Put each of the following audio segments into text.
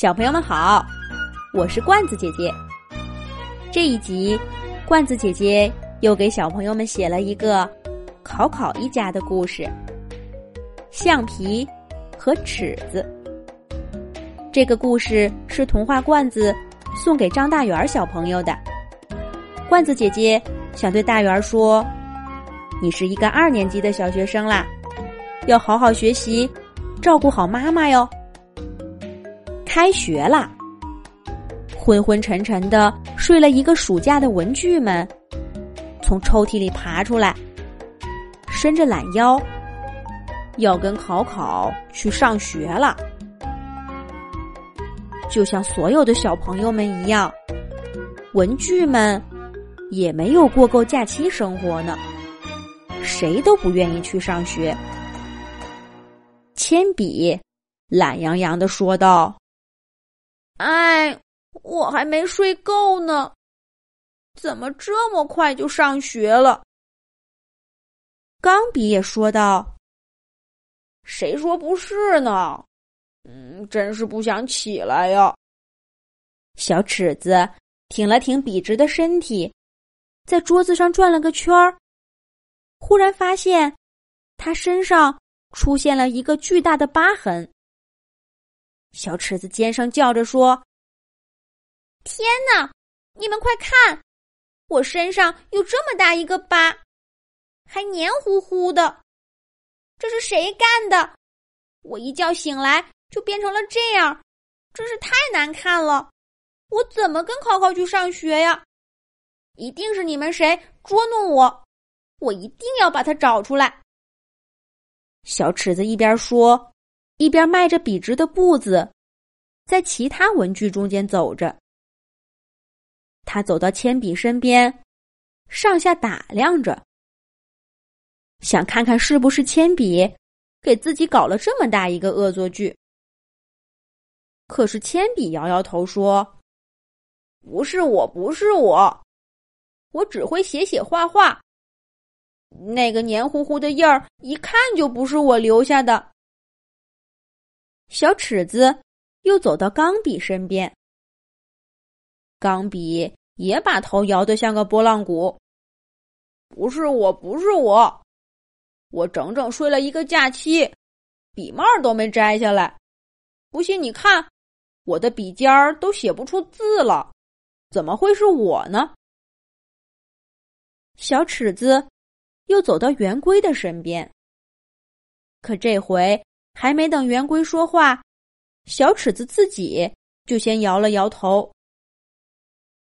小朋友们好，我是罐子姐姐。这一集，罐子姐姐又给小朋友们写了一个考考一家的故事——橡皮和尺子。这个故事是童话罐子送给张大元小朋友的。罐子姐姐想对大元说：“你是一个二年级的小学生啦，要好好学习，照顾好妈妈哟。”开学啦！昏昏沉沉的睡了一个暑假的文具们，从抽屉里爬出来，伸着懒腰，要跟考考去上学了。就像所有的小朋友们一样，文具们也没有过够假期生活呢，谁都不愿意去上学。铅笔懒洋洋的说道。哎，我还没睡够呢，怎么这么快就上学了？钢笔也说道：“谁说不是呢？嗯，真是不想起来呀。”小尺子挺了挺笔直的身体，在桌子上转了个圈儿，忽然发现他身上出现了一个巨大的疤痕。小尺子尖声叫着说：“天哪！你们快看，我身上有这么大一个疤，还黏糊糊的，这是谁干的？我一觉醒来就变成了这样，真是太难看了！我怎么跟考考去上学呀？一定是你们谁捉弄我，我一定要把他找出来。”小尺子一边说。一边迈着笔直的步子，在其他文具中间走着。他走到铅笔身边，上下打量着，想看看是不是铅笔给自己搞了这么大一个恶作剧。可是铅笔摇摇头说：“不是我，不是我，我只会写写画画。那个黏糊糊的印儿，一看就不是我留下的。”小尺子又走到钢笔身边，钢笔也把头摇得像个拨浪鼓。不是我，不是我，我整整睡了一个假期，笔帽都没摘下来。不信你看，我的笔尖儿都写不出字了，怎么会是我呢？小尺子又走到圆规的身边，可这回。还没等圆规说话，小尺子自己就先摇了摇头。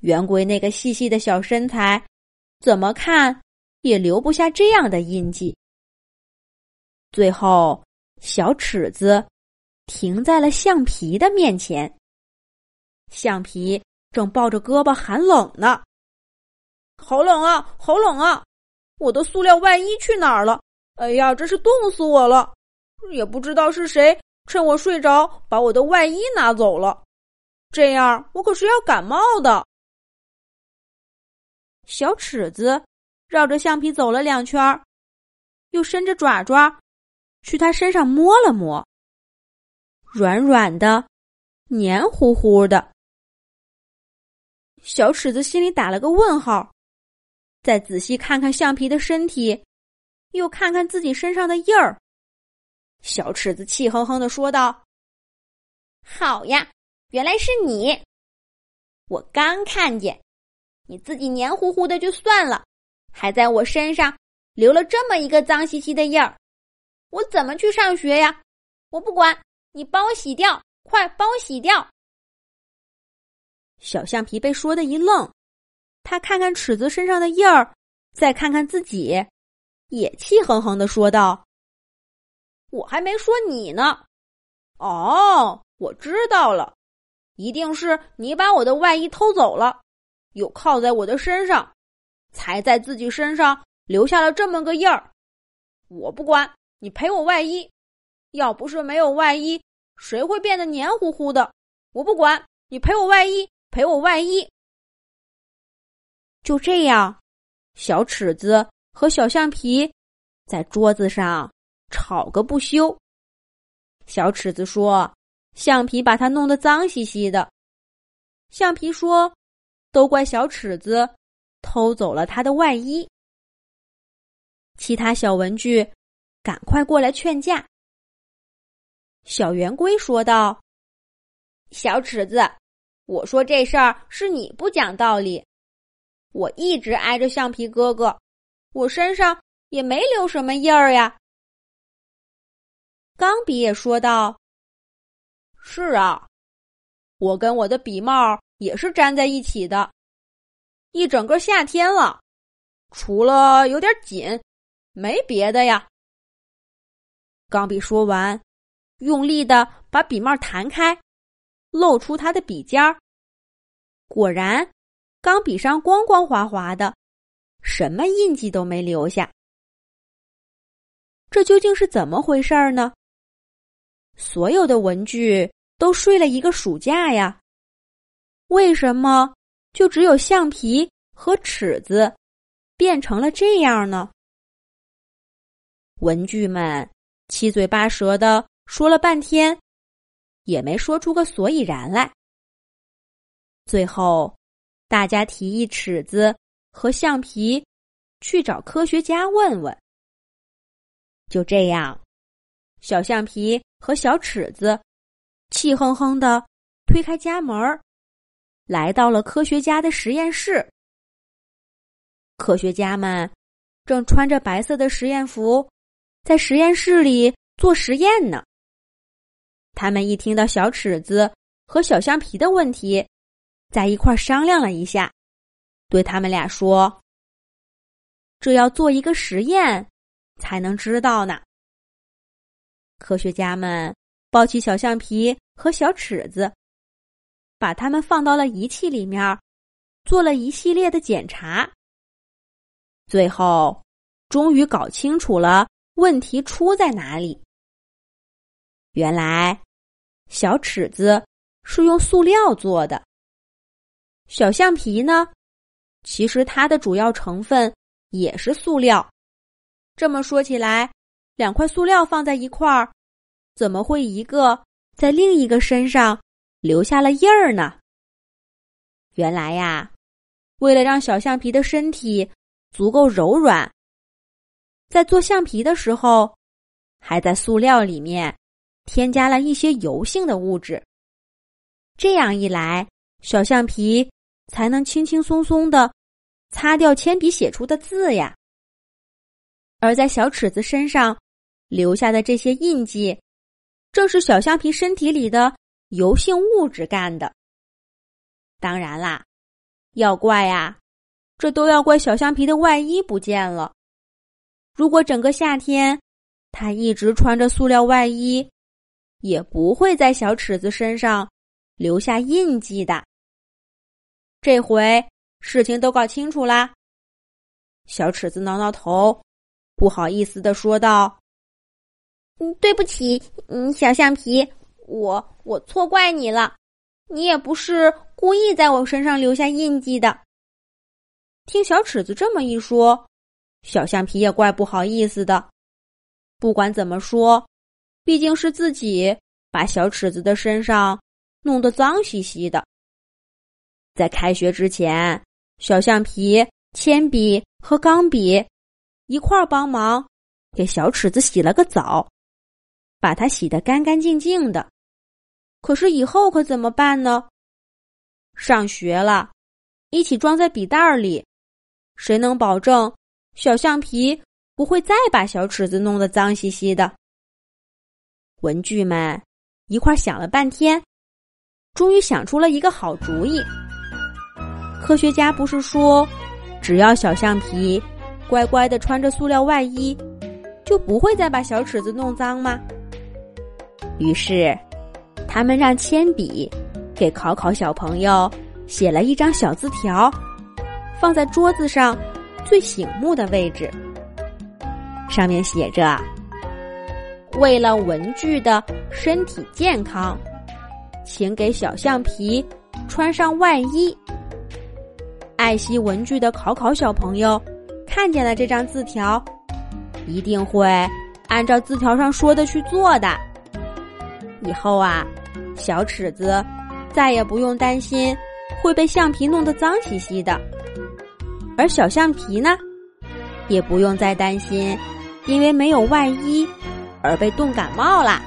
圆规那个细细的小身材，怎么看也留不下这样的印记。最后，小尺子停在了橡皮的面前。橡皮正抱着胳膊喊冷呢，好冷啊，好冷啊！我的塑料外衣去哪儿了？哎呀，真是冻死我了！也不知道是谁趁我睡着把我的外衣拿走了，这样我可是要感冒的。小尺子绕着橡皮走了两圈，又伸着爪爪去他身上摸了摸，软软的，黏糊糊的。小尺子心里打了个问号，再仔细看看橡皮的身体，又看看自己身上的印儿。小尺子气哼哼的说道：“好呀，原来是你！我刚看见，你自己黏糊糊的就算了，还在我身上留了这么一个脏兮兮的印儿，我怎么去上学呀？我不管，你帮我洗掉，快帮我洗掉！”小橡皮被说的一愣，他看看尺子身上的印儿，再看看自己，也气哼哼的说道。我还没说你呢，哦，我知道了，一定是你把我的外衣偷走了，又靠在我的身上，才在自己身上留下了这么个印儿。我不管你赔我外衣，要不是没有外衣，谁会变得黏糊糊的？我不管你赔我外衣，赔我外衣。就这样，小尺子和小橡皮在桌子上。吵个不休。小尺子说：“橡皮把它弄得脏兮兮的。橡皮说：“都怪小尺子偷走了他的外衣。”其他小文具赶快过来劝架。小圆规说道：“小尺子，我说这事儿是你不讲道理。我一直挨着橡皮哥哥，我身上也没留什么印儿呀。”钢笔也说道：“是啊，我跟我的笔帽也是粘在一起的，一整个夏天了，除了有点紧，没别的呀。”钢笔说完。用力的把笔帽弹开，露出他的笔尖儿。果然，钢笔上光光滑滑的，什么印记都没留下。这究竟是怎么回事呢？所有的文具都睡了一个暑假呀，为什么就只有橡皮和尺子变成了这样呢？文具们七嘴八舌的。说了半天，也没说出个所以然来。最后，大家提议尺子和橡皮去找科学家问问。就这样，小橡皮和小尺子气哼哼的推开家门，来到了科学家的实验室。科学家们正穿着白色的实验服，在实验室里做实验呢。他们一听到小尺子和小橡皮的问题，在一块商量了一下，对他们俩说：“这要做一个实验，才能知道呢。”科学家们抱起小橡皮和小尺子，把它们放到了仪器里面，做了一系列的检查。最后，终于搞清楚了问题出在哪里。原来，小尺子是用塑料做的。小橡皮呢，其实它的主要成分也是塑料。这么说起来，两块塑料放在一块儿，怎么会一个在另一个身上留下了印儿呢？原来呀，为了让小橡皮的身体足够柔软，在做橡皮的时候，还在塑料里面。添加了一些油性的物质，这样一来，小橡皮才能轻轻松松的擦掉铅笔写出的字呀。而在小尺子身上留下的这些印记，正是小橡皮身体里的油性物质干的。当然啦，要怪呀，这都要怪小橡皮的外衣不见了。如果整个夏天他一直穿着塑料外衣，也不会在小尺子身上留下印记的。这回事情都搞清楚啦。小尺子挠挠头，不好意思的说道：“嗯，对不起，嗯，小橡皮，我我错怪你了。你也不是故意在我身上留下印记的。”听小尺子这么一说，小橡皮也怪不好意思的。不管怎么说。毕竟是自己把小尺子的身上弄得脏兮兮的。在开学之前，小橡皮、铅笔和钢笔一块儿帮忙给小尺子洗了个澡，把它洗得干干净净的。可是以后可怎么办呢？上学了，一起装在笔袋里，谁能保证小橡皮不会再把小尺子弄得脏兮兮的？文具们一块想了半天，终于想出了一个好主意。科学家不是说，只要小橡皮乖乖的穿着塑料外衣，就不会再把小尺子弄脏吗？于是，他们让铅笔给考考小朋友写了一张小字条，放在桌子上最醒目的位置，上面写着。为了文具的身体健康，请给小橡皮穿上外衣。爱惜文具的考考小朋友看见了这张字条，一定会按照字条上说的去做的。以后啊，小尺子再也不用担心会被橡皮弄得脏兮兮的，而小橡皮呢，也不用再担心因为没有外衣而被冻感冒啦。